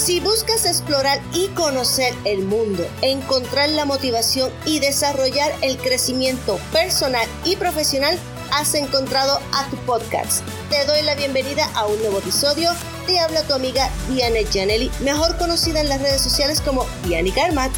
Si buscas explorar y conocer el mundo, encontrar la motivación y desarrollar el crecimiento personal y profesional, has encontrado a tu podcast. Te doy la bienvenida a un nuevo episodio. Te habla tu amiga Diane Janelli, mejor conocida en las redes sociales como Diane Garmat.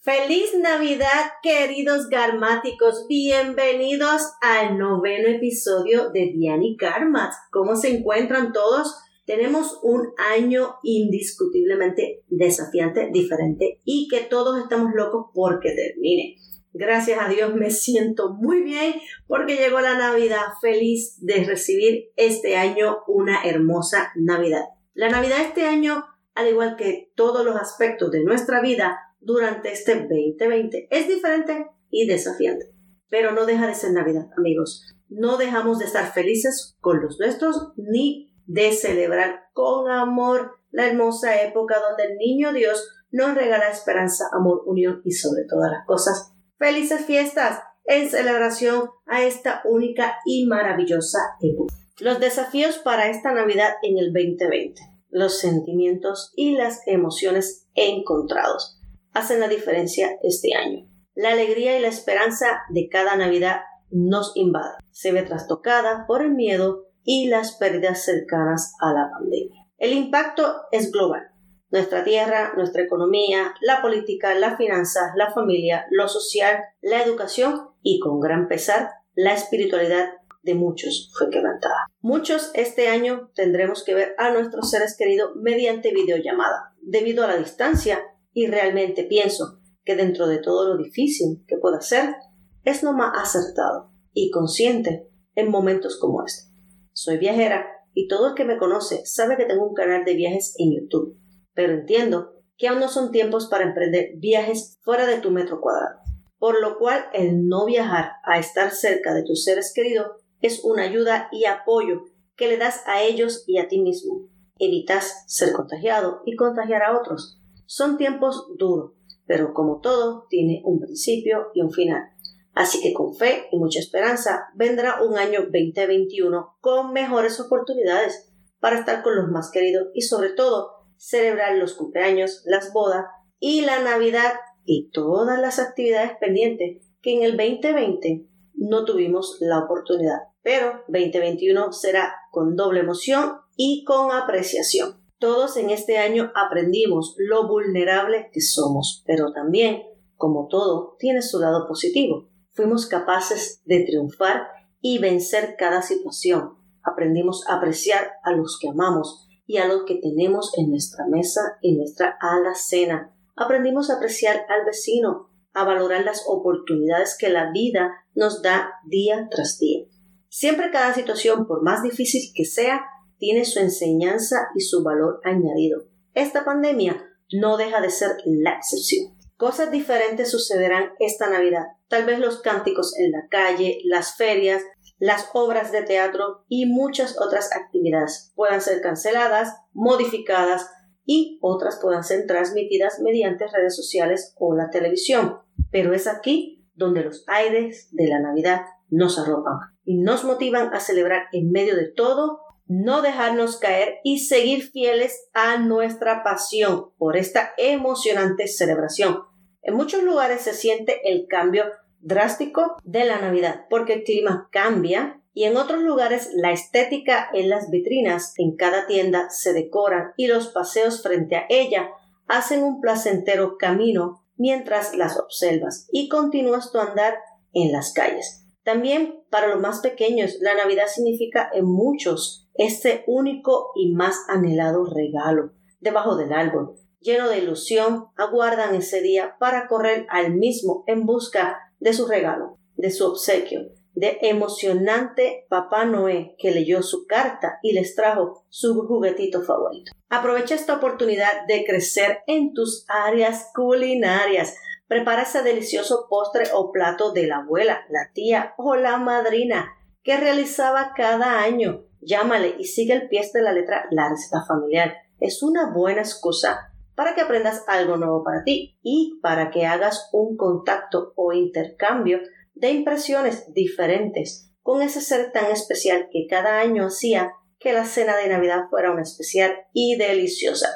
Feliz Navidad, queridos garmáticos. Bienvenidos al noveno episodio de Diane Garmat. ¿Cómo se encuentran todos? Tenemos un año indiscutiblemente desafiante, diferente y que todos estamos locos porque termine. Gracias a Dios me siento muy bien porque llegó la Navidad feliz de recibir este año una hermosa Navidad. La Navidad este año, al igual que todos los aspectos de nuestra vida durante este 2020, es diferente y desafiante. Pero no deja de ser Navidad, amigos. No dejamos de estar felices con los nuestros ni de celebrar con amor la hermosa época donde el niño Dios nos regala esperanza, amor, unión y sobre todas las cosas, felices fiestas en celebración a esta única y maravillosa época. Los desafíos para esta Navidad en el 2020, los sentimientos y las emociones encontrados hacen la diferencia este año. La alegría y la esperanza de cada Navidad nos invade. Se ve trastocada por el miedo y las pérdidas cercanas a la pandemia. El impacto es global. Nuestra tierra, nuestra economía, la política, las finanzas, la familia, lo social, la educación y con gran pesar la espiritualidad de muchos fue quebrantada. Muchos este año tendremos que ver a nuestros seres queridos mediante videollamada, debido a la distancia, y realmente pienso que dentro de todo lo difícil que pueda ser, es lo más acertado y consciente en momentos como este. Soy viajera y todo el que me conoce sabe que tengo un canal de viajes en YouTube, pero entiendo que aún no son tiempos para emprender viajes fuera de tu metro cuadrado, por lo cual el no viajar a estar cerca de tus seres queridos es una ayuda y apoyo que le das a ellos y a ti mismo. Evitas ser contagiado y contagiar a otros. Son tiempos duros, pero como todo, tiene un principio y un final. Así que con fe y mucha esperanza vendrá un año 2021 con mejores oportunidades para estar con los más queridos y sobre todo celebrar los cumpleaños, las bodas y la Navidad y todas las actividades pendientes que en el 2020 no tuvimos la oportunidad. Pero 2021 será con doble emoción y con apreciación. Todos en este año aprendimos lo vulnerable que somos, pero también, como todo, tiene su lado positivo fuimos capaces de triunfar y vencer cada situación. Aprendimos a apreciar a los que amamos y a los que tenemos en nuestra mesa y nuestra alacena. Aprendimos a apreciar al vecino, a valorar las oportunidades que la vida nos da día tras día. Siempre cada situación, por más difícil que sea, tiene su enseñanza y su valor añadido. Esta pandemia no deja de ser la excepción. Cosas diferentes sucederán esta Navidad. Tal vez los cánticos en la calle, las ferias, las obras de teatro y muchas otras actividades puedan ser canceladas, modificadas y otras puedan ser transmitidas mediante redes sociales o la televisión. Pero es aquí donde los aires de la Navidad nos arropan y nos motivan a celebrar en medio de todo no dejarnos caer y seguir fieles a nuestra pasión por esta emocionante celebración. En muchos lugares se siente el cambio drástico de la Navidad porque el clima cambia y en otros lugares la estética en las vitrinas en cada tienda se decoran y los paseos frente a ella hacen un placentero camino mientras las observas y continúas tu andar en las calles. También para los más pequeños la Navidad significa en muchos este único y más anhelado regalo debajo del árbol. Lleno de ilusión, aguardan ese día para correr al mismo en busca de su regalo, de su obsequio, de emocionante Papá Noé que leyó su carta y les trajo su juguetito favorito. Aprovecha esta oportunidad de crecer en tus áreas culinarias. Prepara ese delicioso postre o plato de la abuela, la tía o la madrina que realizaba cada año llámale y sigue el pie de la letra la receta familiar. Es una buena excusa para que aprendas algo nuevo para ti y para que hagas un contacto o intercambio de impresiones diferentes con ese ser tan especial que cada año hacía que la cena de Navidad fuera una especial y deliciosa.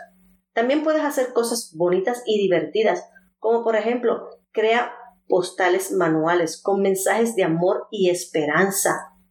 También puedes hacer cosas bonitas y divertidas, como por ejemplo, crea postales manuales con mensajes de amor y esperanza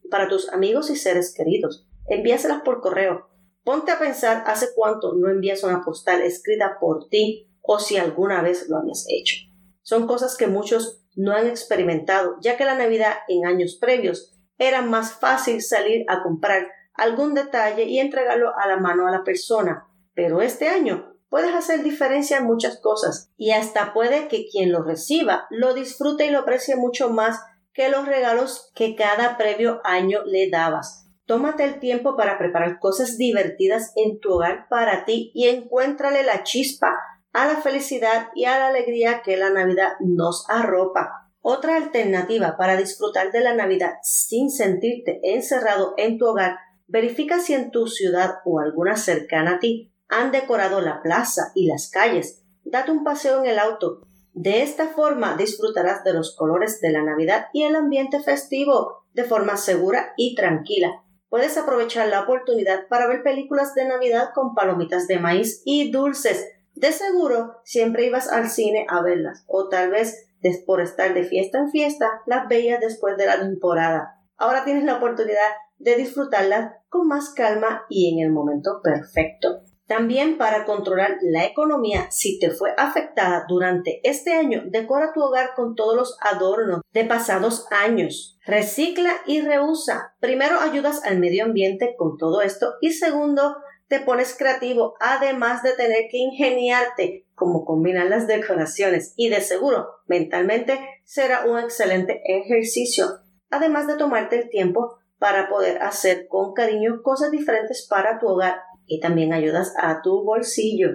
para tus amigos y seres queridos. Envíaselas por correo. Ponte a pensar hace cuánto no envías una postal escrita por ti o si alguna vez lo habías hecho. Son cosas que muchos no han experimentado, ya que la Navidad en años previos era más fácil salir a comprar algún detalle y entregarlo a la mano a la persona. Pero este año puedes hacer diferencia en muchas cosas y hasta puede que quien lo reciba lo disfrute y lo aprecie mucho más que los regalos que cada previo año le dabas. Tómate el tiempo para preparar cosas divertidas en tu hogar para ti y encuéntrale la chispa a la felicidad y a la alegría que la Navidad nos arropa. Otra alternativa para disfrutar de la Navidad sin sentirte encerrado en tu hogar, verifica si en tu ciudad o alguna cercana a ti han decorado la plaza y las calles. Date un paseo en el auto. De esta forma disfrutarás de los colores de la Navidad y el ambiente festivo de forma segura y tranquila. Puedes aprovechar la oportunidad para ver películas de Navidad con palomitas de maíz y dulces. De seguro siempre ibas al cine a verlas, o tal vez por estar de fiesta en fiesta, las veías después de la temporada. Ahora tienes la oportunidad de disfrutarlas con más calma y en el momento perfecto. También para controlar la economía, si te fue afectada durante este año, decora tu hogar con todos los adornos de pasados años. Recicla y reusa. Primero ayudas al medio ambiente con todo esto y segundo, te pones creativo, además de tener que ingeniarte cómo combinar las decoraciones y de seguro mentalmente será un excelente ejercicio, además de tomarte el tiempo para poder hacer con cariño cosas diferentes para tu hogar y también ayudas a tu bolsillo.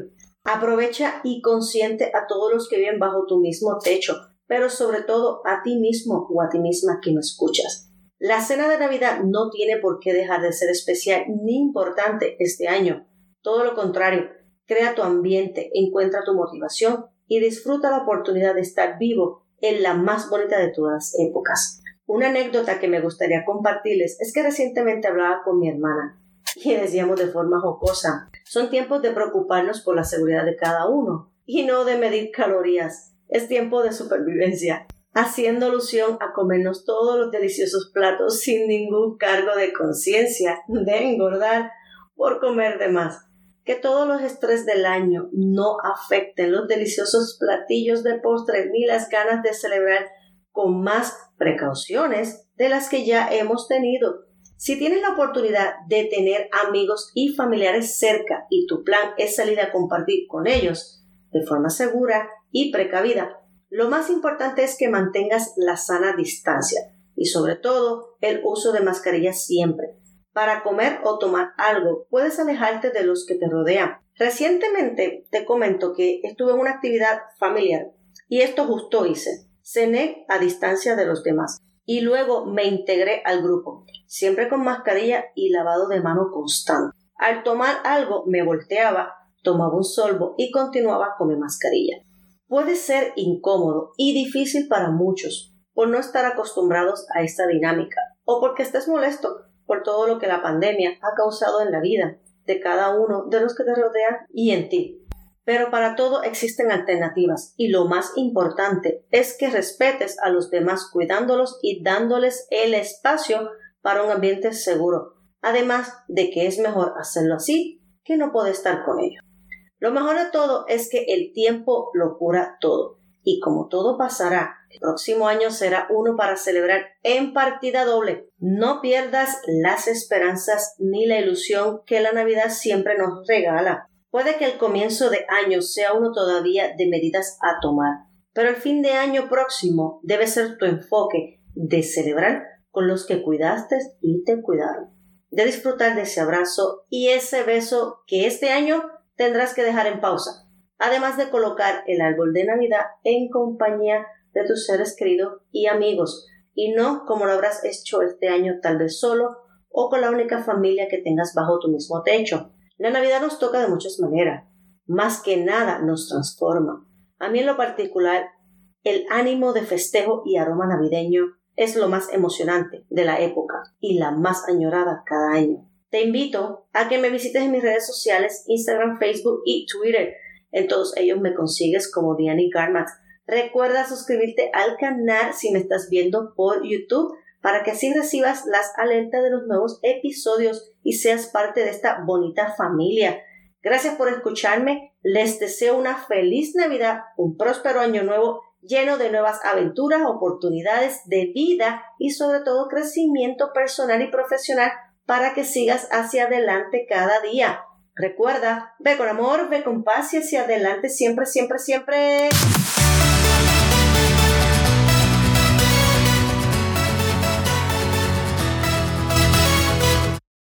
Aprovecha y consiente a todos los que viven bajo tu mismo techo, pero sobre todo a ti mismo o a ti misma que me escuchas. La cena de Navidad no tiene por qué dejar de ser especial ni importante este año. Todo lo contrario, crea tu ambiente, encuentra tu motivación y disfruta la oportunidad de estar vivo en la más bonita de todas épocas. Una anécdota que me gustaría compartirles es que recientemente hablaba con mi hermana y decíamos de forma jocosa, son tiempos de preocuparnos por la seguridad de cada uno y no de medir calorías. Es tiempo de supervivencia, haciendo alusión a comernos todos los deliciosos platos sin ningún cargo de conciencia de engordar por comer de más. Que todos los estrés del año no afecten los deliciosos platillos de postre ni las ganas de celebrar con más precauciones de las que ya hemos tenido. Si tienes la oportunidad de tener amigos y familiares cerca y tu plan es salir a compartir con ellos de forma segura y precavida, lo más importante es que mantengas la sana distancia y sobre todo el uso de mascarilla siempre. Para comer o tomar algo puedes alejarte de los que te rodean. Recientemente te comento que estuve en una actividad familiar y esto justo hice. Cené a distancia de los demás y luego me integré al grupo, siempre con mascarilla y lavado de mano constante. Al tomar algo me volteaba, tomaba un solvo y continuaba con mi mascarilla. Puede ser incómodo y difícil para muchos por no estar acostumbrados a esta dinámica o porque estés molesto por todo lo que la pandemia ha causado en la vida de cada uno de los que te rodean y en ti. Pero para todo existen alternativas y lo más importante es que respetes a los demás cuidándolos y dándoles el espacio para un ambiente seguro, además de que es mejor hacerlo así que no poder estar con ellos. Lo mejor de todo es que el tiempo lo cura todo y como todo pasará, el próximo año será uno para celebrar en partida doble. No pierdas las esperanzas ni la ilusión que la Navidad siempre nos regala. Puede que el comienzo de año sea uno todavía de medidas a tomar, pero el fin de año próximo debe ser tu enfoque de celebrar con los que cuidaste y te cuidaron, de disfrutar de ese abrazo y ese beso que este año tendrás que dejar en pausa, además de colocar el árbol de Navidad en compañía de tus seres queridos y amigos, y no como lo habrás hecho este año tal vez solo o con la única familia que tengas bajo tu mismo techo. La Navidad nos toca de muchas maneras. Más que nada nos transforma. A mí en lo particular, el ánimo de festejo y aroma navideño es lo más emocionante de la época y la más añorada cada año. Te invito a que me visites en mis redes sociales, Instagram, Facebook y Twitter. En todos ellos me consigues como Diani Garmat. Recuerda suscribirte al canal si me estás viendo por YouTube para que así recibas las alertas de los nuevos episodios y seas parte de esta bonita familia. Gracias por escucharme. Les deseo una feliz Navidad, un próspero año nuevo lleno de nuevas aventuras, oportunidades de vida y sobre todo crecimiento personal y profesional para que sigas hacia adelante cada día. Recuerda, ve con amor, ve con paz y hacia adelante siempre, siempre, siempre.